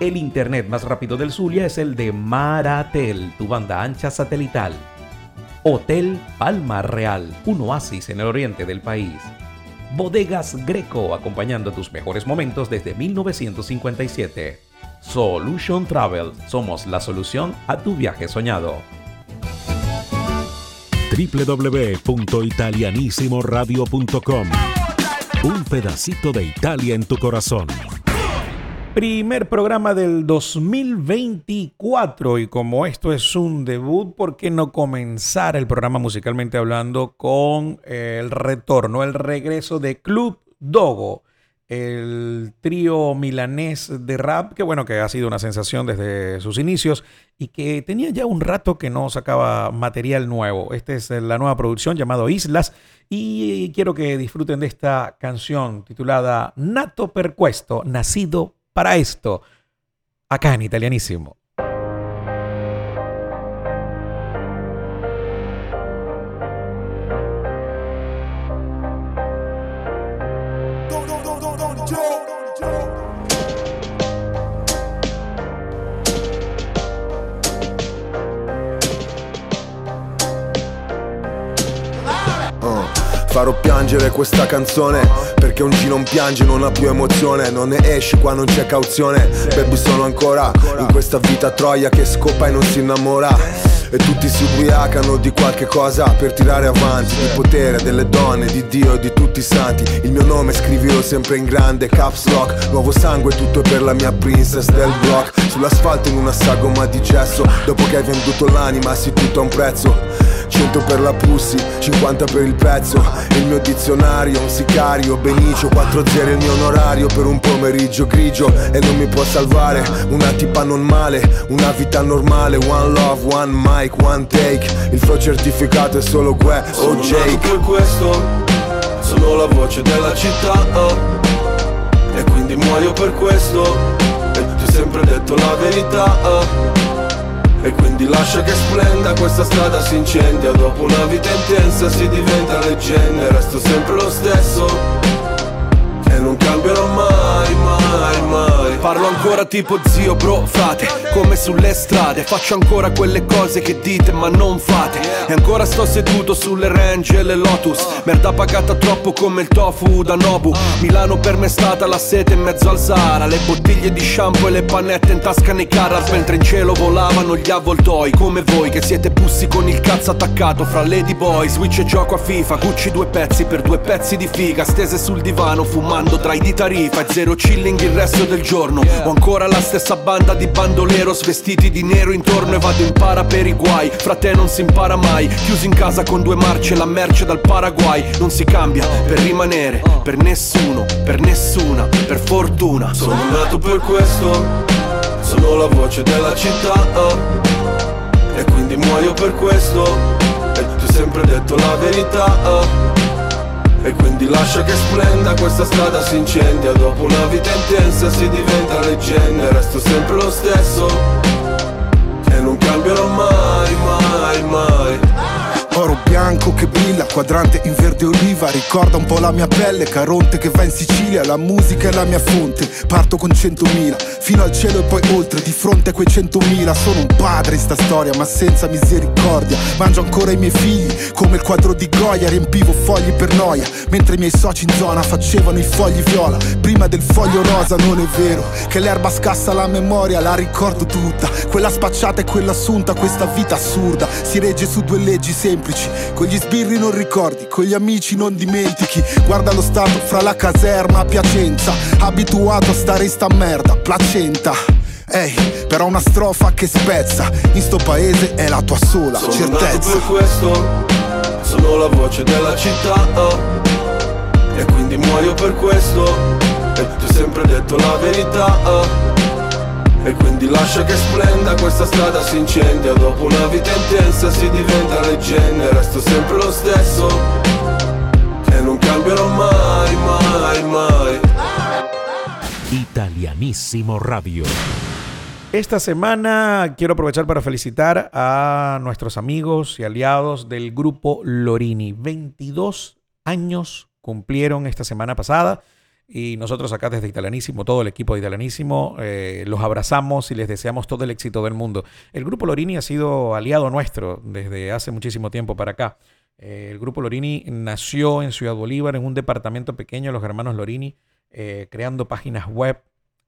El internet más rápido del Zulia es el de Maratel, tu banda ancha satelital. Hotel Palma Real, un oasis en el oriente del país. Bodegas Greco, acompañando tus mejores momentos desde 1957. Solution Travel, somos la solución a tu viaje soñado. www.italianissimoradio.com Un pedacito de Italia en tu corazón. Primer programa del 2024 y como esto es un debut, ¿por qué no comenzar el programa musicalmente hablando con el retorno, el regreso de Club Dogo? el trío milanés de rap, que bueno, que ha sido una sensación desde sus inicios y que tenía ya un rato que no sacaba material nuevo. Esta es la nueva producción llamado Islas y quiero que disfruten de esta canción titulada Nato Percuesto, nacido para esto, acá en italianísimo. Piangere questa canzone Perché un G non piange, non ha più emozione Non ne esci qua non c'è cauzione. Baby sono ancora in questa vita troia Che scopa e non si innamora e tutti si ubriacano di qualche cosa per tirare avanti Il potere delle donne, di Dio di tutti i santi. Il mio nome scrivilo sempre in grande, caps lock. Nuovo sangue, tutto per la mia princess del block. Sull'asfalto in una sagoma di gesso. Dopo che hai venduto l'anima, sì tutto a un prezzo. 100 per la pussy, 50 per il pezzo. Il mio dizionario, un sicario, Benicio. 4 zeri il mio onorario per un pomeriggio grigio. E non mi può salvare una tipa non male Una vita normale, one love, one mic, one take. Il flow certificato è solo Gue o Jake. per questo, sono la voce della città oh. E quindi muoio per questo. E ti ho sempre detto la verità oh. E quindi lascia che splenda questa strada si incendia Dopo una vita intensa si diventa leggenda Resto sempre lo stesso. E non cambierò mai, mai, mai Parlo ancora tipo zio, bro, frate Come sulle strade. Faccio ancora quelle cose che dite ma non fate. E ancora sto seduto sulle range e le Lotus. Merda pagata troppo come il tofu da Nobu. Milano per me è stata la sete in mezzo al Sahara. Le bottiglie di shampoo e le pannette in tasca nei Carras Mentre in cielo volavano gli avvoltoi. Come voi che siete pussi con il cazzo attaccato Fra Lady Boy, Switch e gioco a FIFA. Gucci due pezzi per due pezzi di figa Stese sul divano fumando i di tarifa. E zero chilling il resto del giorno Ho ancora la stessa banda di bandoleros Vestiti di nero intorno e vado in para per i guai. Fra te non si impara mai. Chiuso in casa con due marce La merce dal Paraguay. Non si cambia per rimanere Per nessuno, per nessuna Per fortuna. Sono nato per questo Sono la voce della città. E quindi muoio per questo. E ti ho sempre detto la verità. E quindi lascia che splenda questa strada si incendia. Dopo una vita intensa si diventa leggenda Resto sempre lo stesso. E non cambierò mai, mai, mai Oro bianco che brilla, quadrante in verde oliva. Ricorda un po' la mia pelle, Caronte che va in Sicilia. La musica è la mia fonte, parto con centomila. Fino al cielo e poi oltre, di fronte a quei centomila. Sono un padre in sta storia, ma senza misericordia. Mangio ancora i miei figli, come il quadro di Goya. Riempivo fogli per noia, mentre i miei soci in zona facevano i fogli viola. Prima del foglio rosa non è vero, che l'erba scassa la memoria La ricordo tutta, quella spacciata e quella assunta Questa vita assurda, si regge su due leggi semplici Con gli sbirri non ricordi, con gli amici non dimentichi Guarda lo stato fra la caserma a Piacenza Abituato a stare in sta merda, placenta Ehi, però una strofa che spezza In sto paese è la tua sola Sono certezza nato per questo Sono la voce della città oh. E quindi muoio per questo E ti ho sempre detto la verità oh. E quindi lascia che splenda questa strada si incendia Dopo una vita intensa si diventa leggenda Resto sempre lo stesso E non cambierò mai, mai, mai Italianísimo Radio. Esta semana quiero aprovechar para felicitar a nuestros amigos y aliados del grupo Lorini. 22 años cumplieron esta semana pasada. Y nosotros acá desde Italianísimo, todo el equipo de Italianísimo, eh, los abrazamos y les deseamos todo el éxito del mundo. El Grupo Lorini ha sido aliado nuestro desde hace muchísimo tiempo para acá. Eh, el Grupo Lorini nació en Ciudad Bolívar, en un departamento pequeño, los hermanos Lorini, eh, creando páginas web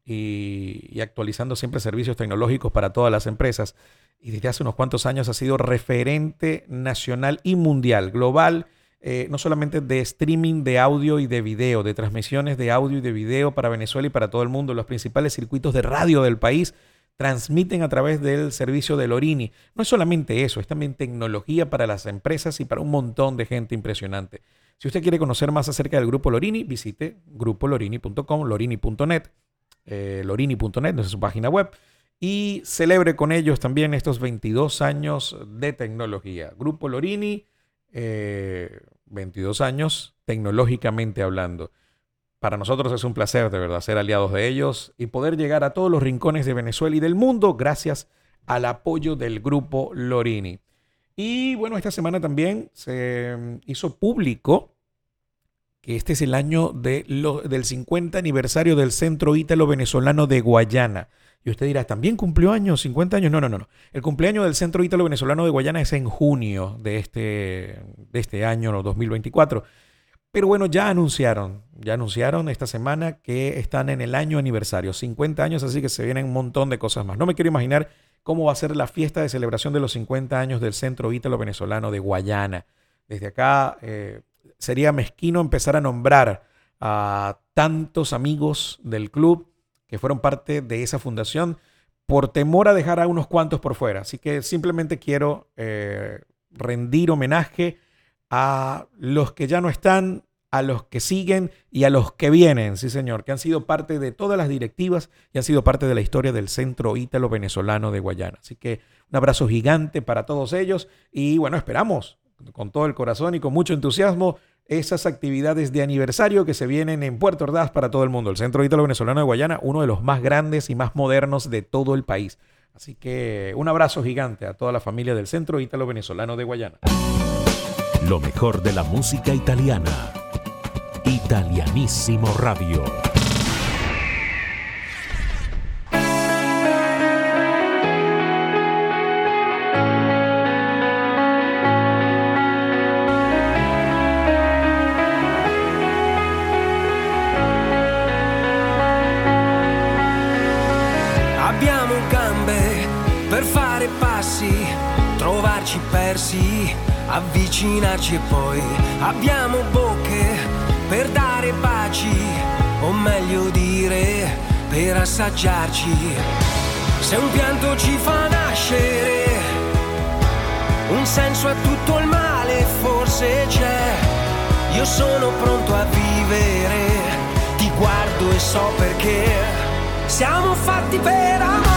y, y actualizando siempre servicios tecnológicos para todas las empresas. Y desde hace unos cuantos años ha sido referente nacional y mundial, global eh, no solamente de streaming de audio y de video, de transmisiones de audio y de video para Venezuela y para todo el mundo. Los principales circuitos de radio del país transmiten a través del servicio de Lorini. No es solamente eso, es también tecnología para las empresas y para un montón de gente impresionante. Si usted quiere conocer más acerca del grupo Lorini, visite grupolorini.com, lorini.net, eh, lorini.net, es su página web, y celebre con ellos también estos 22 años de tecnología. Grupo Lorini, 22 eh, años, tecnológicamente hablando. Para nosotros es un placer de verdad ser aliados de ellos y poder llegar a todos los rincones de Venezuela y del mundo gracias al apoyo del grupo Lorini. Y bueno, esta semana también se mm, hizo público que este es el año de del 50 aniversario del Centro Ítalo Venezolano de Guayana. Y usted dirá, ¿también cumplió años, 50 años? No, no, no, no. El cumpleaños del Centro Ítalo Venezolano de Guayana es en junio de este, de este año, 2024. Pero bueno, ya anunciaron, ya anunciaron esta semana que están en el año aniversario, 50 años, así que se vienen un montón de cosas más. No me quiero imaginar cómo va a ser la fiesta de celebración de los 50 años del Centro Ítalo Venezolano de Guayana. Desde acá eh, sería mezquino empezar a nombrar a tantos amigos del club que fueron parte de esa fundación por temor a dejar a unos cuantos por fuera. Así que simplemente quiero eh, rendir homenaje a los que ya no están, a los que siguen y a los que vienen, sí señor, que han sido parte de todas las directivas y han sido parte de la historia del Centro Ítalo Venezolano de Guayana. Así que un abrazo gigante para todos ellos y bueno, esperamos con todo el corazón y con mucho entusiasmo esas actividades de aniversario que se vienen en Puerto Ordaz para todo el mundo. El Centro Ítalo Venezolano de Guayana, uno de los más grandes y más modernos de todo el país. Así que un abrazo gigante a toda la familia del Centro Ítalo Venezolano de Guayana. Lo mejor de la música italiana. Italianísimo Radio. Avvicinarci e poi abbiamo bocche per dare baci, o meglio dire, per assaggiarci. Se un pianto ci fa nascere, un senso a tutto il male forse c'è. Io sono pronto a vivere, ti guardo e so perché siamo fatti per amare.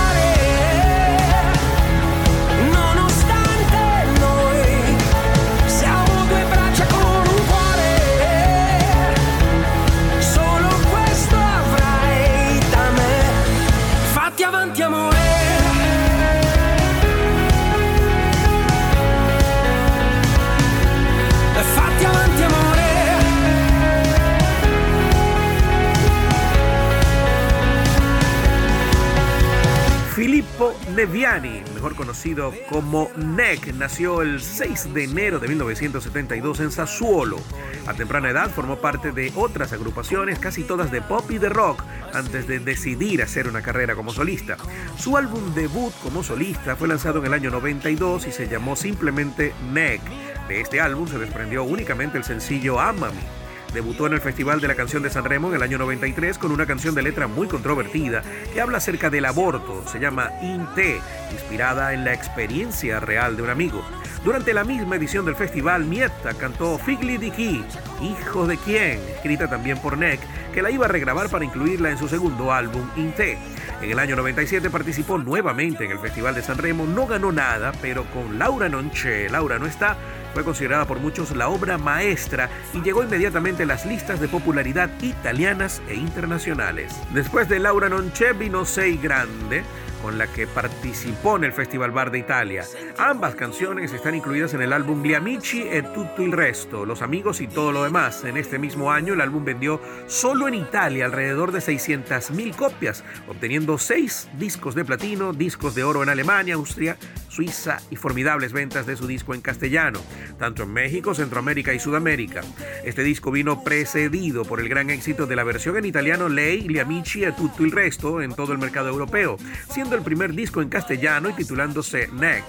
Neviani, mejor conocido como Neck, nació el 6 de enero de 1972 en Sassuolo. A temprana edad formó parte de otras agrupaciones, casi todas de pop y de rock, antes de decidir hacer una carrera como solista. Su álbum debut como solista fue lanzado en el año 92 y se llamó simplemente Neck. De este álbum se desprendió únicamente el sencillo Amami Debutó en el Festival de la Canción de San Remo en el año 93 con una canción de letra muy controvertida que habla acerca del aborto. Se llama Inte, inspirada en la experiencia real de un amigo. Durante la misma edición del festival, Mietta cantó Figli di Chi, Hijo de quién, escrita también por Neck, que la iba a regrabar para incluirla en su segundo álbum, Inte. En el año 97 participó nuevamente en el Festival de San Remo, no ganó nada, pero con Laura Nonche, Laura no está, fue considerada por muchos la obra maestra y llegó inmediatamente a las listas de popularidad italianas e internacionales. Después de Laura Nonche vino Sei Grande, con la que participó en el Festival Bar de Italia. Ambas canciones están incluidas en el álbum Gli Amici e tutto il resto, Los amigos y todo lo demás. En este mismo año el álbum vendió solo en Italia alrededor de 600.000 copias, obteniendo seis discos de platino, discos de oro en Alemania, Austria, Suiza y formidables ventas de su disco en castellano, tanto en México, Centroamérica y Sudamérica. Este disco vino precedido por el gran éxito de la versión en italiano Lei, Gli Amici e tutto il resto en todo el mercado europeo, siendo el primer disco en castellano y titulándose Neck.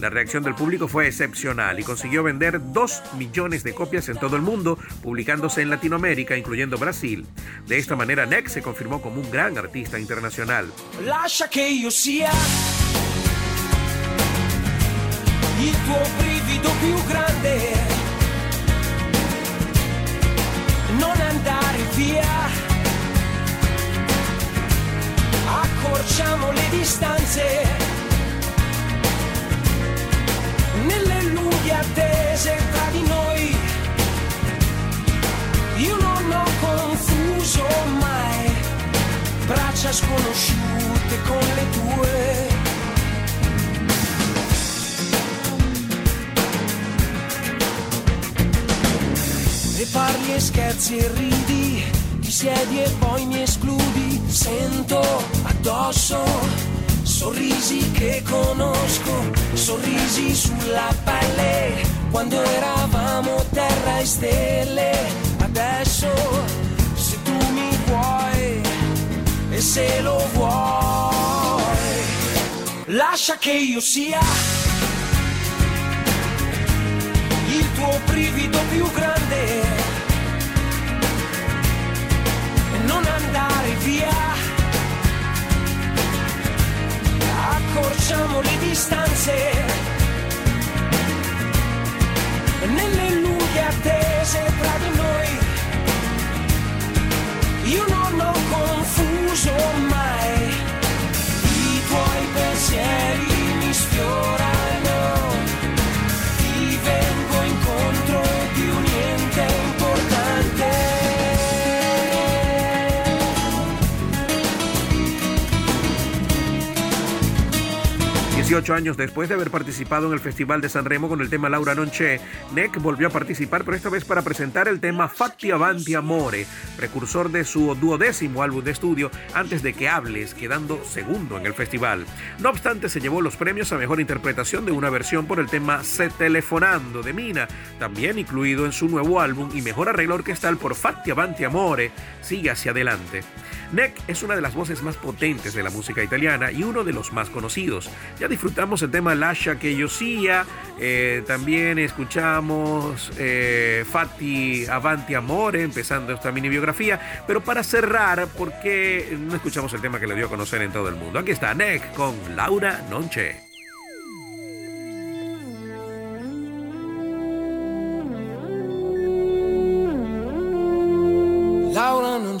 La reacción del público fue excepcional y consiguió vender 2 millones de copias en todo el mundo, publicándose en Latinoamérica, incluyendo Brasil. De esta manera, Neck se confirmó como un gran artista internacional. Accorciamo le distanze nelle lunghe attese tra di noi. Io non ho confuso mai braccia sconosciute con le tue. E parli e scherzi e ridi, siedi e poi mi escludi, sento addosso sorrisi che conosco, sorrisi sulla pelle, quando eravamo terra e stelle, adesso se tu mi vuoi e se lo vuoi, lascia che io sia il tuo brivido più grande accorciamo le distanze nelle lunghe attese tra di noi. Io non ho confuso mai i tuoi pensieri mi sfiorano, 18 años después de haber participado en el Festival de San Remo con el tema Laura Nonche, Neck volvió a participar, pero esta vez para presentar el tema Fatti Avanti Amore, precursor de su duodécimo álbum de estudio, antes de que hables, quedando segundo en el festival. No obstante, se llevó los premios a mejor interpretación de una versión por el tema Se Telefonando de Mina, también incluido en su nuevo álbum, y mejor arreglo orquestal por Fatti Avanti Amore, Sigue hacia adelante. Neck es una de las voces más potentes de la música italiana y uno de los más conocidos. Ya disfrutamos el tema Lascia que yo eh, también escuchamos eh, Fatti Avanti Amore, empezando esta mini biografía, pero para cerrar, ¿por qué no escuchamos el tema que le dio a conocer en todo el mundo? Aquí está Neck con Laura Nonche. Laura non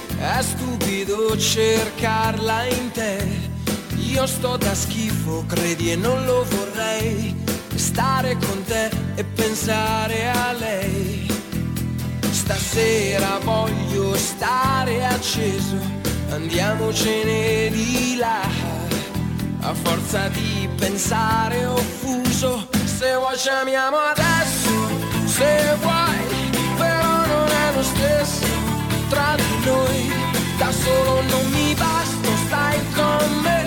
è stupido cercarla in te. Io sto da schifo, credi e non lo vorrei. Stare con te e pensare a lei. Stasera voglio stare acceso, andiamocene di là. A forza di pensare offuso, se vuoi chiamiamo adesso, solo non mi basta, stai con me.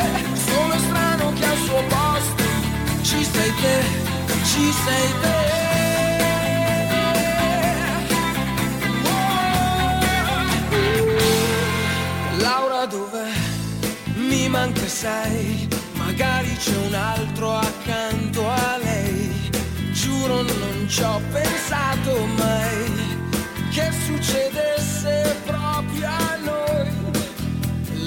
Sono strano che al suo posto ci sei te, ci sei te. Oh. Laura dov'è? Mi manca sei, magari c'è un altro accanto a lei. Giuro non ci ho pensato mai che succedesse proprio a noi.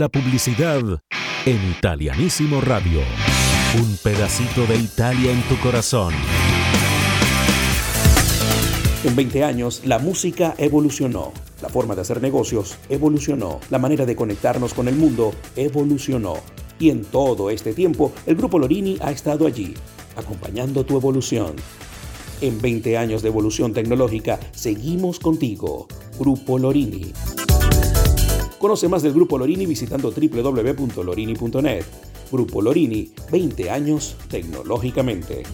La publicidad en Italianísimo Radio. Un pedacito de Italia en tu corazón. En 20 años, la música evolucionó. La forma de hacer negocios evolucionó. La manera de conectarnos con el mundo evolucionó. Y en todo este tiempo, el Grupo Lorini ha estado allí, acompañando tu evolución. En 20 años de evolución tecnológica, seguimos contigo. Grupo Lorini. Conoce más del Grupo Lorini visitando www.lorini.net. Grupo Lorini, 20 años tecnológicamente.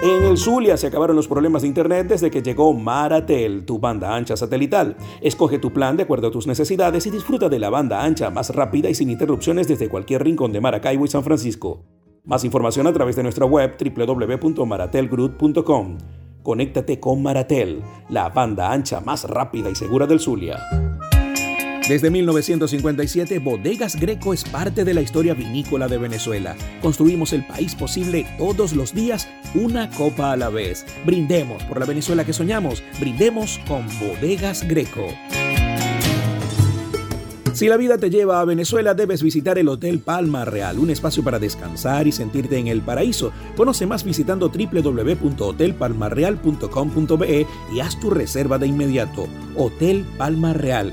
En el Zulia se acabaron los problemas de internet desde que llegó Maratel, tu banda ancha satelital. Escoge tu plan de acuerdo a tus necesidades y disfruta de la banda ancha más rápida y sin interrupciones desde cualquier rincón de Maracaibo y San Francisco. Más información a través de nuestra web www.maratelgroup.com. Conéctate con Maratel, la banda ancha más rápida y segura del Zulia. Desde 1957, Bodegas Greco es parte de la historia vinícola de Venezuela. Construimos el país posible todos los días, una copa a la vez. Brindemos por la Venezuela que soñamos. Brindemos con Bodegas Greco. Si la vida te lleva a Venezuela, debes visitar el Hotel Palma Real, un espacio para descansar y sentirte en el paraíso. Conoce más visitando www.hotelpalmarreal.com.be y haz tu reserva de inmediato. Hotel Palma Real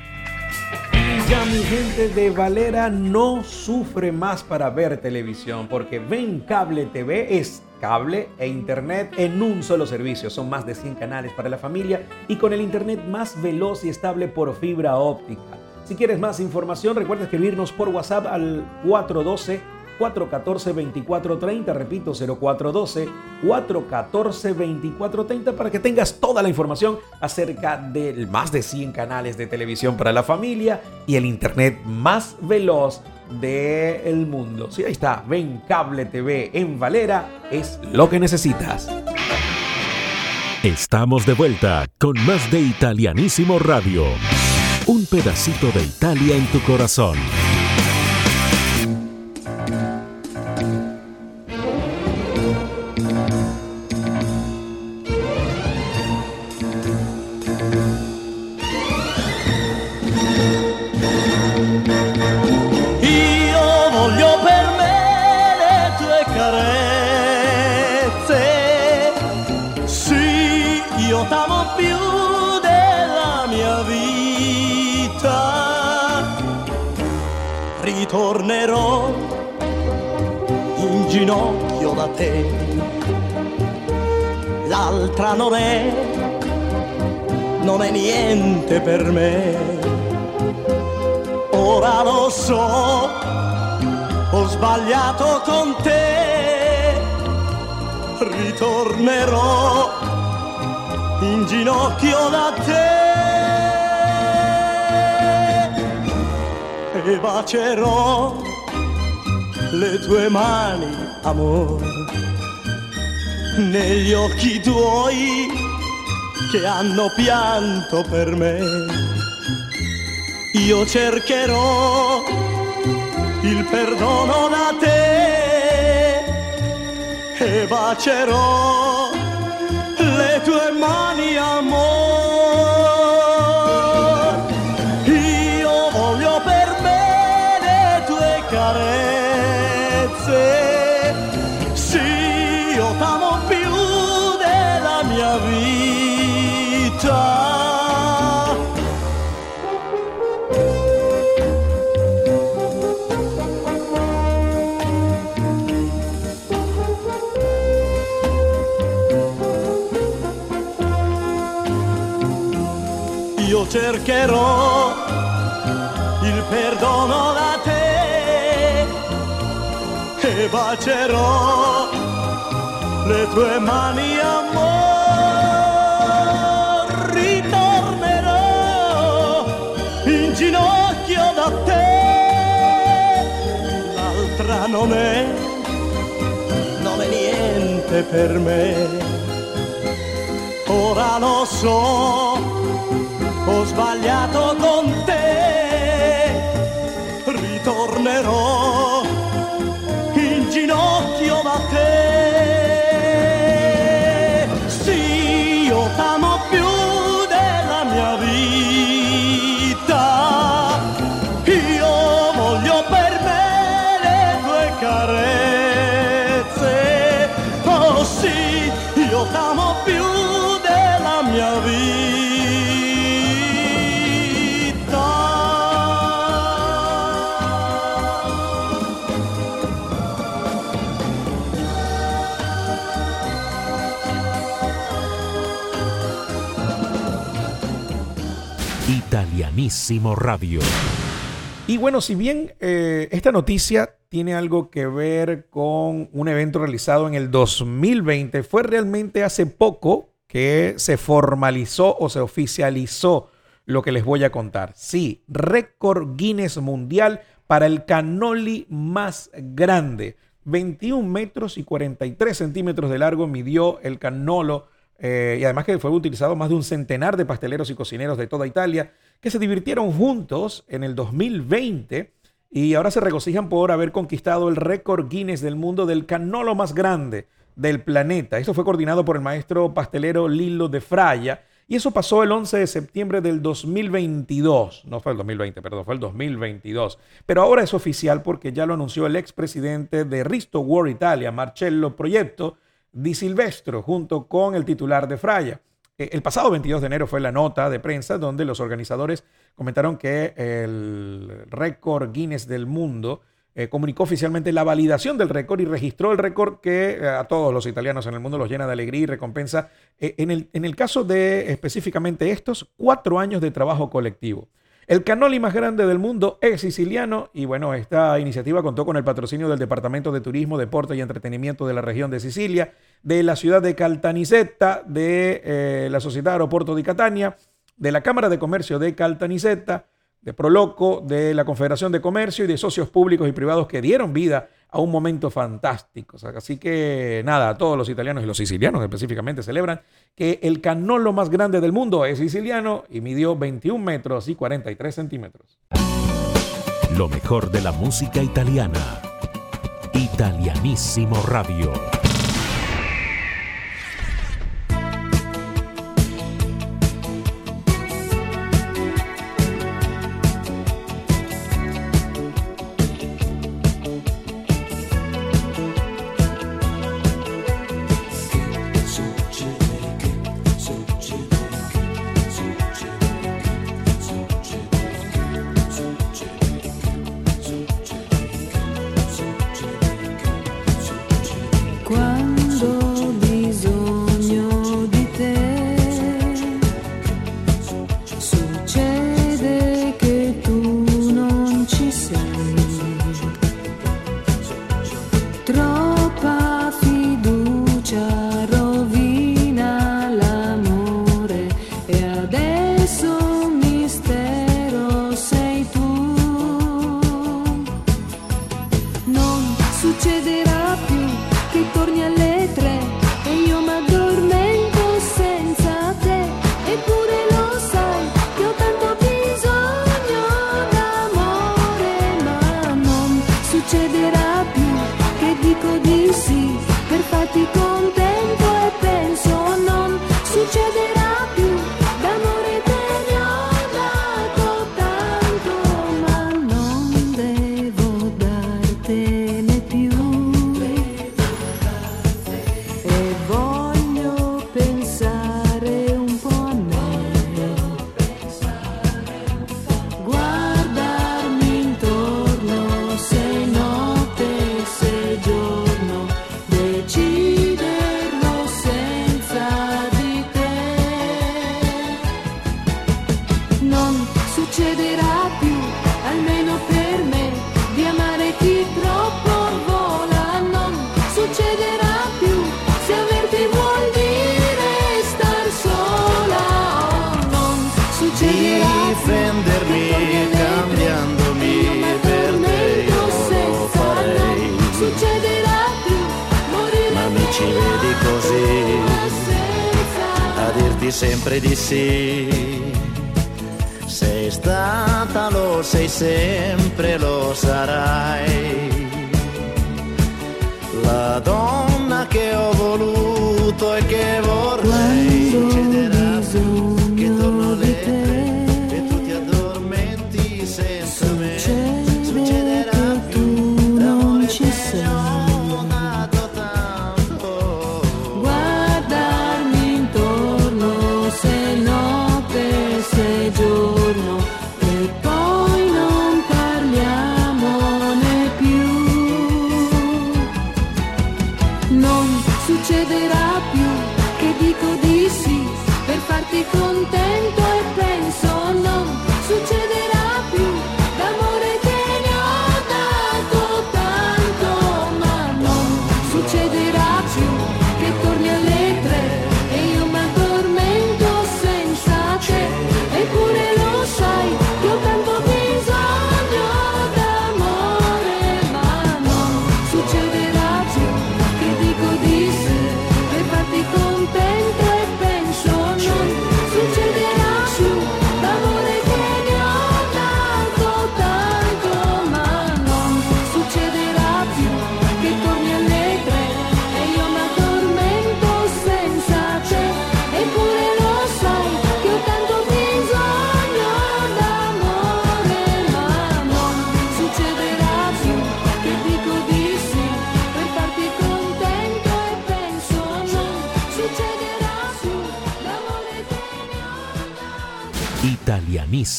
Ya mi gente de Valera no sufre más para ver televisión porque Ven Cable TV es cable e internet en un solo servicio. Son más de 100 canales para la familia y con el internet más veloz y estable por fibra óptica. Si quieres más información, recuerda escribirnos por WhatsApp al 412 414-2430, repito, 0412-414-2430 para que tengas toda la información acerca de más de 100 canales de televisión para la familia y el internet más veloz del mundo. Sí, ahí está, ven Cable TV en Valera, es lo que necesitas. Estamos de vuelta con más de Italianísimo Radio. Un pedacito de Italia en tu corazón. Per me. Ora lo so, ho sbagliato con te. Ritornerò in ginocchio da te. e bacerò le tue mani, amore, negli occhi tuoi che hanno pianto per me. Io cercherò il perdono da te e bacerò le tue mani, amore. Cercherò il perdono da te e bacerò le tue mani amor. Ritornerò in ginocchio da te. L'altra non è non è niente per me. Ora lo so ho sbagliato con te, ritornerò in ginocchio da te. Radio. Y bueno, si bien eh, esta noticia tiene algo que ver con un evento realizado en el 2020, fue realmente hace poco que se formalizó o se oficializó lo que les voy a contar. Sí, récord Guinness mundial para el canoli más grande. 21 metros y 43 centímetros de largo midió el canolo eh, y además que fue utilizado más de un centenar de pasteleros y cocineros de toda Italia que se divirtieron juntos en el 2020 y ahora se regocijan por haber conquistado el récord Guinness del mundo del canolo más grande del planeta. Esto fue coordinado por el maestro pastelero Lilo de Fraya y eso pasó el 11 de septiembre del 2022. No fue el 2020, perdón, fue el 2022. Pero ahora es oficial porque ya lo anunció el expresidente de Risto World Italia, Marcello Proyecto Di Silvestro, junto con el titular de Fraya. Eh, el pasado 22 de enero fue la nota de prensa donde los organizadores comentaron que el récord Guinness del mundo eh, comunicó oficialmente la validación del récord y registró el récord que eh, a todos los italianos en el mundo los llena de alegría y recompensa. en, el, en el caso de específicamente estos, cuatro años de trabajo colectivo. El canoli más grande del mundo es siciliano y bueno, esta iniciativa contó con el patrocinio del Departamento de Turismo, Deporte y Entretenimiento de la región de Sicilia, de la ciudad de Caltanissetta, de eh, la Sociedad Aeropuerto de Catania, de la Cámara de Comercio de Caltanissetta, de Proloco, de la Confederación de Comercio y de socios públicos y privados que dieron vida a un momento fantástico. Así que nada, todos los italianos y los sicilianos específicamente celebran que el canolo más grande del mundo es siciliano y midió 21 metros y 43 centímetros. Lo mejor de la música italiana. Italianísimo Radio.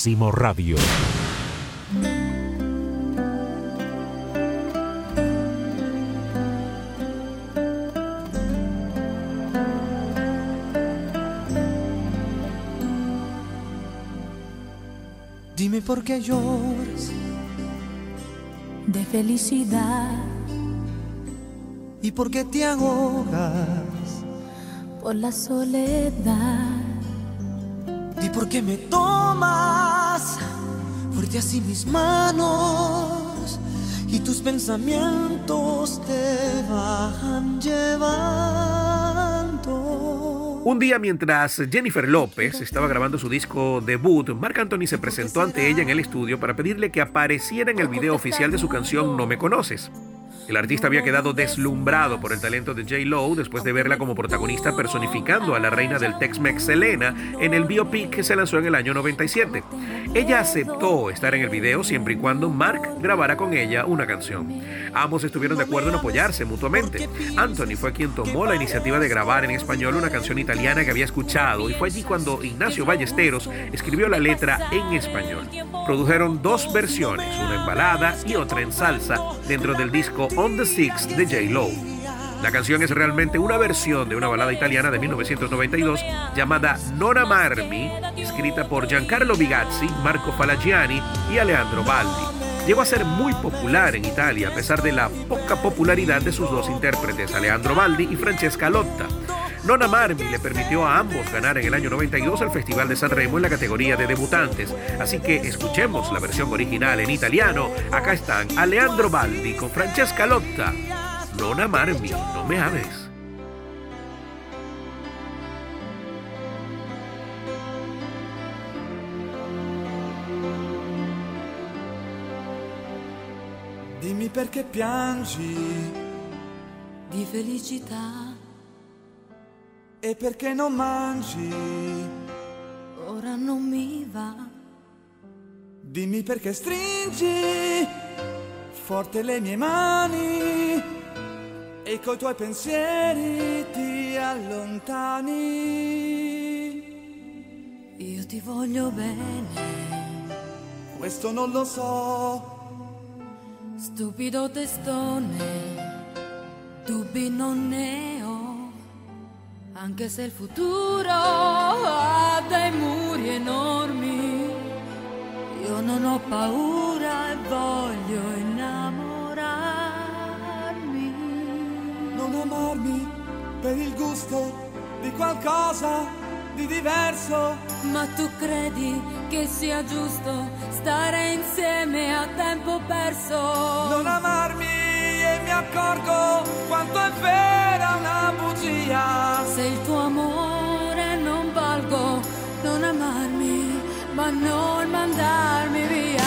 Radio. Dime por qué lloras De felicidad y por qué te ahogas. por la soledad. Y por qué me tomas así mis manos y tus pensamientos te van llevando. Un día mientras Jennifer López estaba grabando su disco debut, Marc Anthony se presentó ante ella en el estudio para pedirle que apareciera en el video oficial de su canción No me conoces. El artista había quedado deslumbrado por el talento de J. Lo después de verla como protagonista personificando a la reina del Tex-Mex Selena en el biopic que se lanzó en el año 97. Ella aceptó estar en el video siempre y cuando Mark grabara con ella una canción. Ambos estuvieron de acuerdo en apoyarse mutuamente. Anthony fue quien tomó la iniciativa de grabar en español una canción italiana que había escuchado y fue allí cuando Ignacio Ballesteros escribió la letra en español. Produjeron dos versiones, una en balada y otra en salsa, dentro del disco On the Six de J. Lo. La canción es realmente una versión de una balada italiana de 1992 llamada Non amarmi, escrita por Giancarlo Bigazzi, Marco Falagiani y Alejandro Baldi. Llegó a ser muy popular en Italia a pesar de la poca popularidad de sus dos intérpretes, Alejandro Baldi y Francesca Lotta. Nona Marmi le permitió a ambos ganar en el año 92 el Festival de San Remo en la categoría de debutantes. Así que escuchemos la versión original en italiano. Acá están Aleandro Baldi con Francesca Lotta. Nona Marmi, no me ames. Dimmi perché piangi di felicità e perché non mangi. Ora non mi va. Dimmi perché stringi forte le mie mani e coi tuoi pensieri ti allontani. Io ti voglio bene. Questo non lo so. Stupido testone, dubbi non ne ho, anche se il futuro ha dei muri enormi. Io non ho paura e voglio innamorarmi. Non amarmi per il gusto di qualcosa di diverso. Ma tu credi che sia giusto stare insieme a tempo perso? Non amarmi mi accorgo quanto è vera una bugia. Se il tuo amore non valgo, non amarmi, ma non mandarmi via.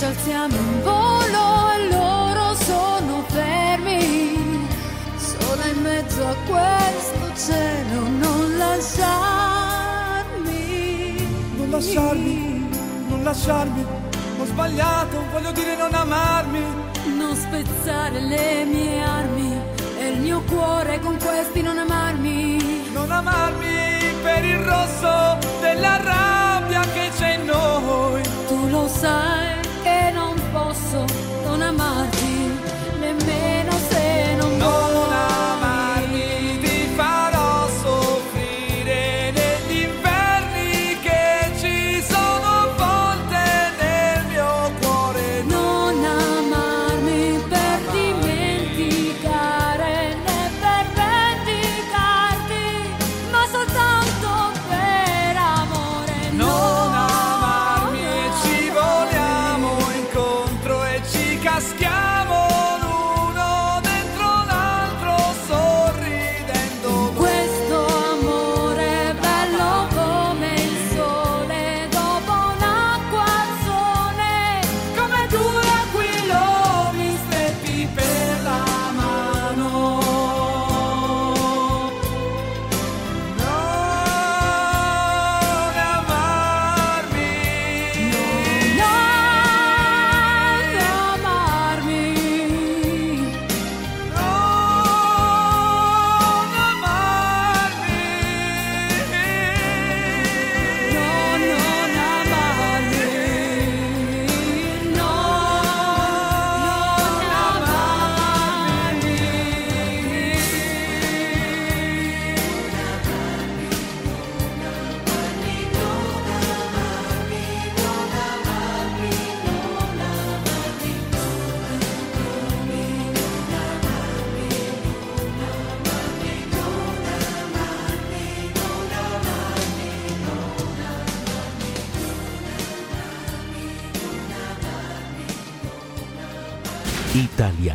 Ci alziamo in volo e loro sono fermi, solo in mezzo a questo cielo non lasciarmi. Non lasciarmi, non lasciarmi, ho sbagliato, voglio dire non amarmi. Non spezzare le mie armi e il mio cuore con questi non amarmi. Non amarmi per il rosso della rabbia che c'è in noi. Tu lo sai non amarti,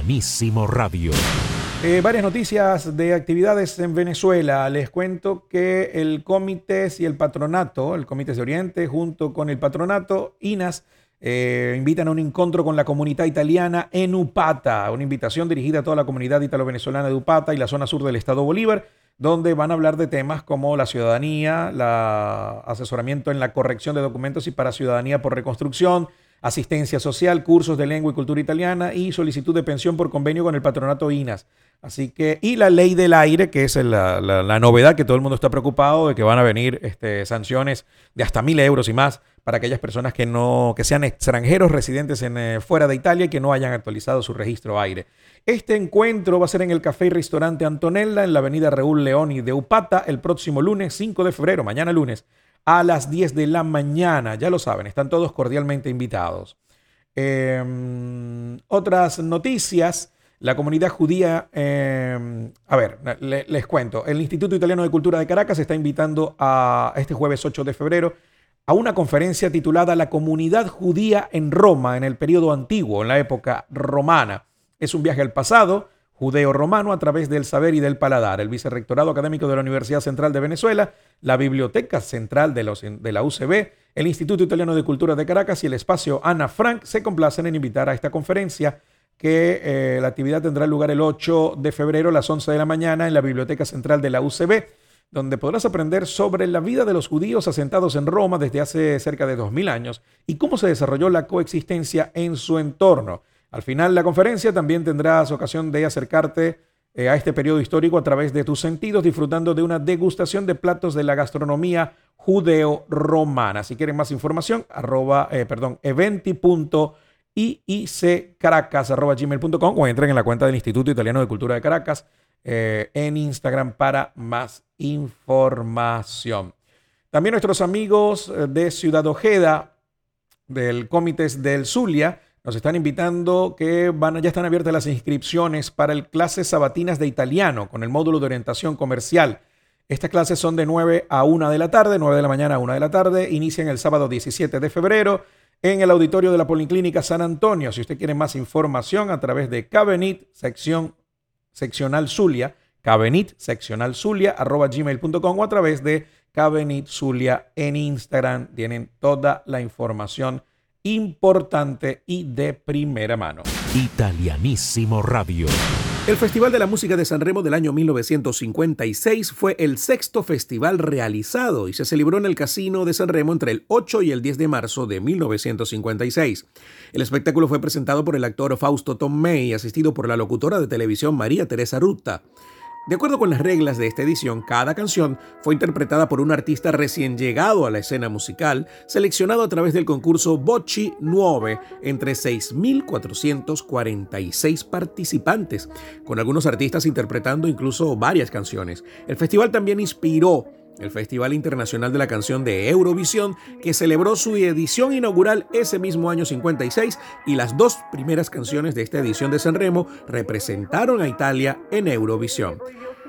Italianísimo Radio. Eh, varias noticias de actividades en Venezuela. Les cuento que el Comité y el Patronato, el Comité de Oriente, junto con el Patronato, INAS, eh, invitan a un encuentro con la comunidad italiana en Upata, una invitación dirigida a toda la comunidad italo-venezolana de Upata y la zona sur del estado Bolívar, donde van a hablar de temas como la ciudadanía, la asesoramiento en la corrección de documentos y para ciudadanía por reconstrucción, asistencia social, cursos de lengua y cultura italiana y solicitud de pensión por convenio con el patronato INAS. Así que, y la ley del aire, que es la, novedad que todo el mundo está preocupado de que van a venir este, sanciones de hasta mil euros y más para aquellas personas que no, que sean extranjeros residentes en, eh, fuera de Italia y que no hayan actualizado su registro aire. Este encuentro va a ser en el Café y Restaurante Antonella, en la avenida Raúl Leoni de Upata, el próximo lunes 5 de febrero, mañana lunes, a las 10 de la mañana. Ya lo saben, están todos cordialmente invitados. Em, otras noticias. La comunidad judía, em, a ver, les cuento, el Instituto Italiano de Cultura de Caracas está invitando a este jueves 8 de febrero a una conferencia titulada La comunidad judía en Roma en el periodo antiguo, en la época romana. Es un viaje al pasado judeo-romano a través del saber y del paladar. El vicerrectorado académico de la Universidad Central de Venezuela, la Biblioteca Central de, la UCB, el Instituto Italiano de Cultura de Caracas y el espacio Ana Frank se complacen en invitar a esta conferencia que eh, la actividad tendrá lugar el 8 de febrero a las 11 de la mañana en la Biblioteca Central de la UCB, donde podrás aprender sobre la vida de los judíos asentados en Roma desde hace cerca de 2000 años y cómo se desarrolló la coexistencia en su entorno. Al final de la conferencia también tendrás ocasión de acercarte eh, a este periodo histórico a través de tus sentidos, disfrutando de una degustación de platos de la gastronomía judeo-romana. Si quieren más información, arroba, eh, perdón, eventi.iiccaracas.gmail.com o entren en la cuenta del Instituto Italiano de Cultura de Caracas eh, en Instagram para más información. También nuestros amigos de Ciudad Ojeda, del Comités del Zulia, nos están invitando que van, ya están abiertas las inscripciones para el clases sabatinas de italiano con el módulo de orientación comercial. Estas clases son de 9 a 1 de la tarde, 9 de la mañana a 1 de la tarde. Inician el sábado 17 de febrero en el auditorio de la Policlínica San Antonio. Si usted quiere más información a través de Cabenit, sección seccional Zulia, Cabenit, seccional Zulia, arroba gmail.com o a través de Cabenit Zulia en Instagram. Tienen toda la información importante y de primera mano. Italianísimo Radio. El Festival de la Música de San Remo del año 1956 fue el sexto festival realizado y se celebró en el Casino de San Remo entre el 8 y el 10 de marzo de 1956. El espectáculo fue presentado por el actor Fausto Tomei, asistido por la locutora de televisión María Teresa Rutta. De acuerdo con las reglas de esta edición, cada canción fue interpretada por un artista recién llegado a la escena musical, seleccionado a través del concurso Bocci 9 entre 6.446 participantes, con algunos artistas interpretando incluso varias canciones. El festival también inspiró el Festival Internacional de la Canción de Eurovisión, que celebró su edición inaugural ese mismo año 56 y las dos primeras canciones de esta edición de San Remo representaron a Italia en Eurovisión.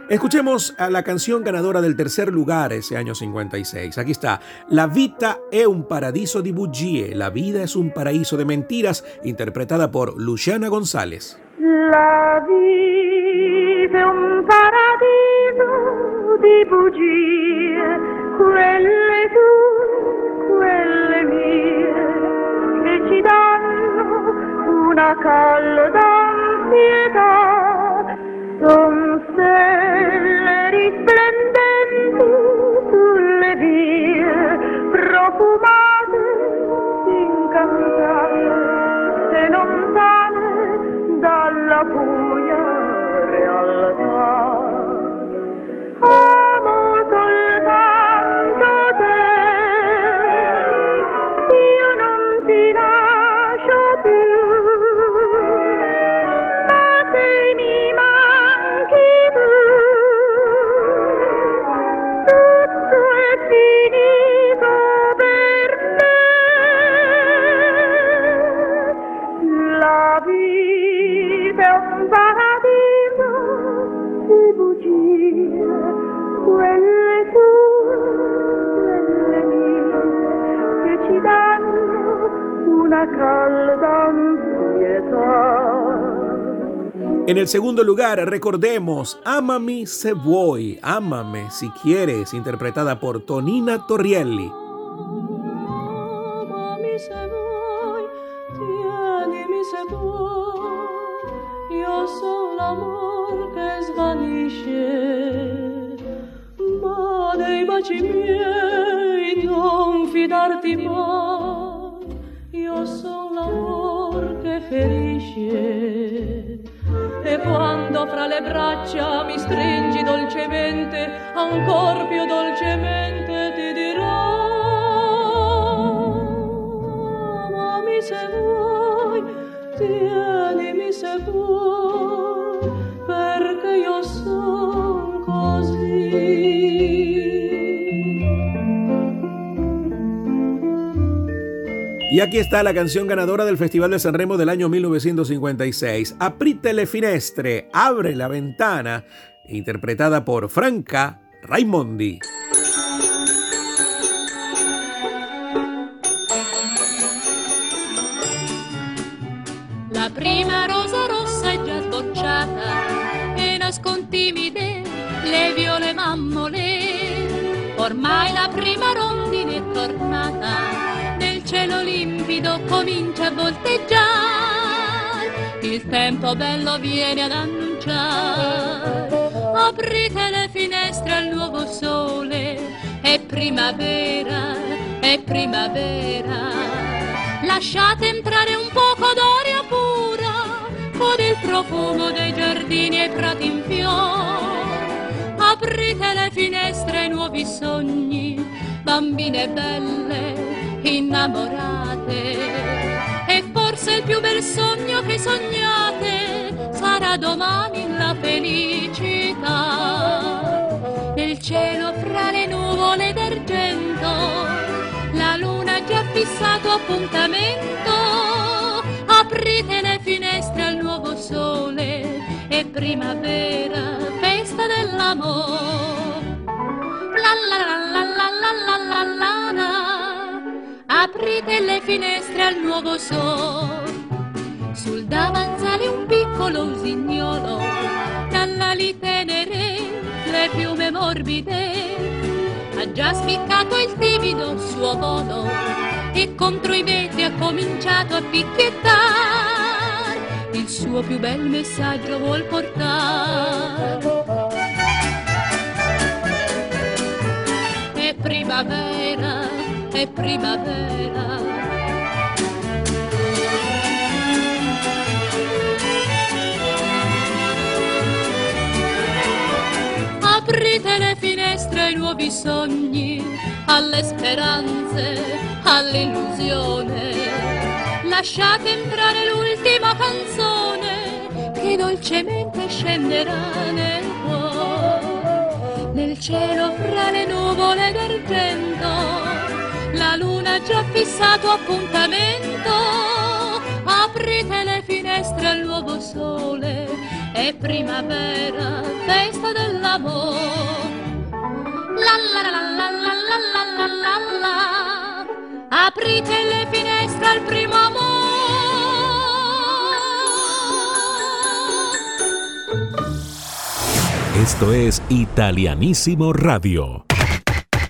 Escuchemos a la canción ganadora del tercer lugar ese año 56. Aquí está, La vita è un paradiso di bugie, La vida es un paraíso de mentiras, interpretada por Luciana González. La vita è un paradiso di bugie, quelle tue, quelle mie, che ci danno una calda ansietà. Son stelle risplendenti sulle vie, profumate, En el segundo lugar, recordemos Amami se voy, Ámame si quieres, interpretada por Tonina Torrielli. Aquí está la canción ganadora del Festival de San Remo del año 1956, Aprite le finestre, abre la ventana, interpretada por Franca Raimondi. La prima rosa rossa è già sbocciata e nascon timide le viole mammole. Ormai la prima rondine è tornata, cielo limpido comincia a volteggiare. Il tempo bello viene ad annunciare. Aprite le finestre al nuovo sole, è primavera, è primavera. Lasciate entrare un poco d'aria pura con il profumo dei giardini e prati in fiore. Aprite le finestre ai nuovi sogni, bambine belle, innamorate. E forse il più bel sogno che sognate sarà domani la felicità. Nel cielo fra le nuvole d'argento la luna ha già fissato appuntamento. Aprite le finestre al nuovo sole, è primavera, festa dell'amore. La la la la la la la la la la. Aprite le finestre al nuovo sole. Sul davanzale un piccolo usignolo, dall'ali tenere le piume morbide ha già spiccato il timido suo volo e contro i vetri ha cominciato a picchiettare. Il suo più bel messaggio vuol portare. È primavera, è primavera. Aprite le finestre ai nuovi sogni, alle speranze, all'illusione. Lasciate entrare l'ultima canzone che dolcemente scenderà nel cuore. Nel cielo fra le nuvole d'argento, la luna ha già fissato appuntamento. Aprite le finestre al nuovo sole, è primavera, festa dell'amore. La la la la la la la la. Aprite le finestre al primo amore. Esto es Italianísimo Radio.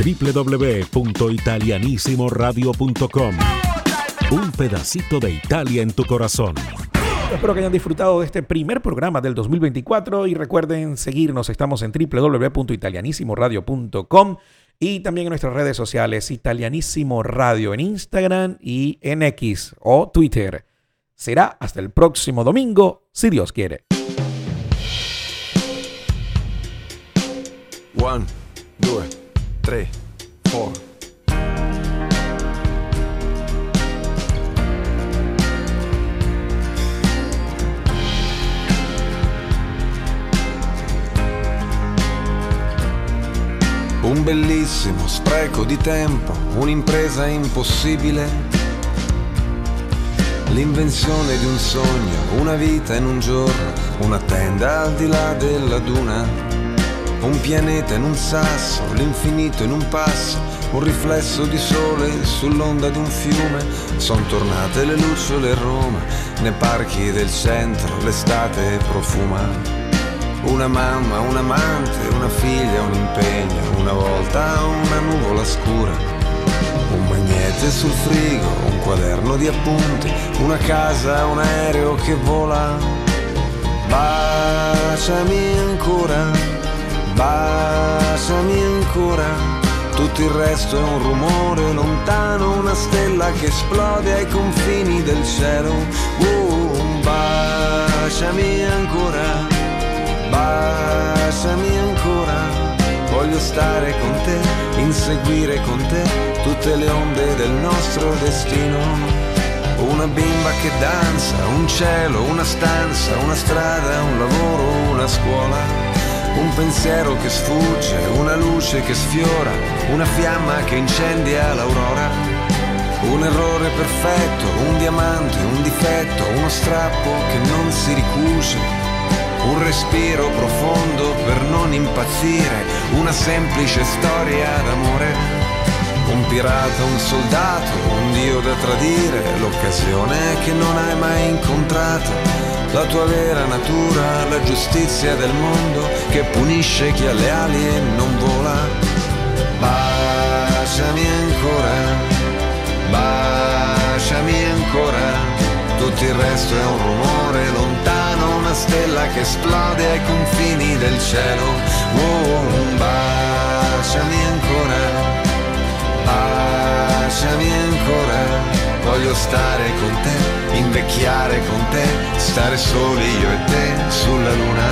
www.italianissimoradio.com. Un pedacito de Italia en tu corazón. Espero que hayan disfrutado de este primer programa del 2024 y recuerden seguirnos. Estamos en www.italianissimoradio.com y también en nuestras redes sociales Italianísimo Radio en Instagram y en X o Twitter. Será hasta el próximo domingo, si Dios quiere. One, two. 3, 4. Un bellissimo spreco di tempo, un'impresa impossibile. L'invenzione di un sogno, una vita in un giorno, una tenda al di là della duna. Un pianeta in un sasso, l'infinito in un passo, un riflesso di sole sull'onda di un fiume. Son tornate le lucciole a Roma, nei parchi del centro l'estate profuma. Una mamma, un amante, una figlia, un impegno, una volta una nuvola scura. Un magnete sul frigo, un quaderno di appunti, una casa, un aereo che vola. Baciami ancora, baciami ancora. Tutto il resto è un rumore lontano, una stella che esplode ai confini del cielo. Uh, baciami ancora baciami ancora, voglio stare con te, inseguire con te tutte le onde del nostro destino. Una bimba che danza, un cielo, una stanza, una strada, un lavoro, una scuola. Un pensiero che sfugge, una luce che sfiora, una fiamma che incendia l'aurora. Un errore perfetto, un diamante, un difetto, uno strappo che non si ricuce un respiro profondo per non impazzire, una semplice storia d'amore. Un pirata, un soldato, un dio da tradire, l'occasione che non hai mai incontrato, la tua vera natura, la giustizia del mondo che punisce chi ha le ali e non vola. Baciami ancora, baciami ancora, tutto il resto è un rumore lontano, una stella che esplode ai confini del cielo. Oh, baciami ancora, baciami ancora, voglio stare con te, invecchiare con te, stare soli io e te sulla luna.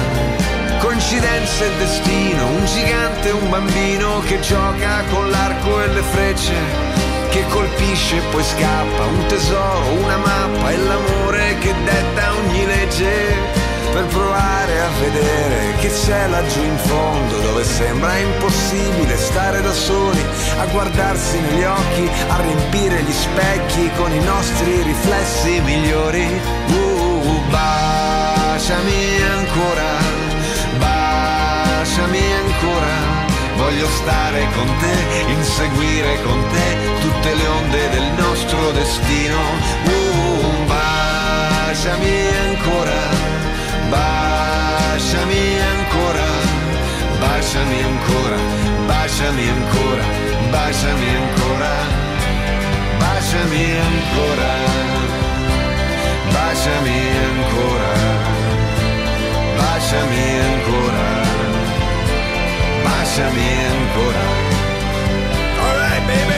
Coincidenza e destino, un gigante e un bambino che gioca con l'arco e le frecce che colpisce e poi scappa, un tesoro, una mappa e l'amore che detta ogni legge per provare a vedere che c'è laggiù in fondo dove sembra impossibile stare da soli, a guardarsi negli occhi, a riempire gli specchi con i nostri riflessi migliori. Uh, baciami ancora, baciami ancora Voglio stare con te, inseguire con te tutte le onde del nostro destino. Uh, baciami ancora, baciami ancora, baciami ancora, baciami ancora, baciami ancora, baciami ancora, baciami ancora, baciami ancora baciami ancora. Alright, baby.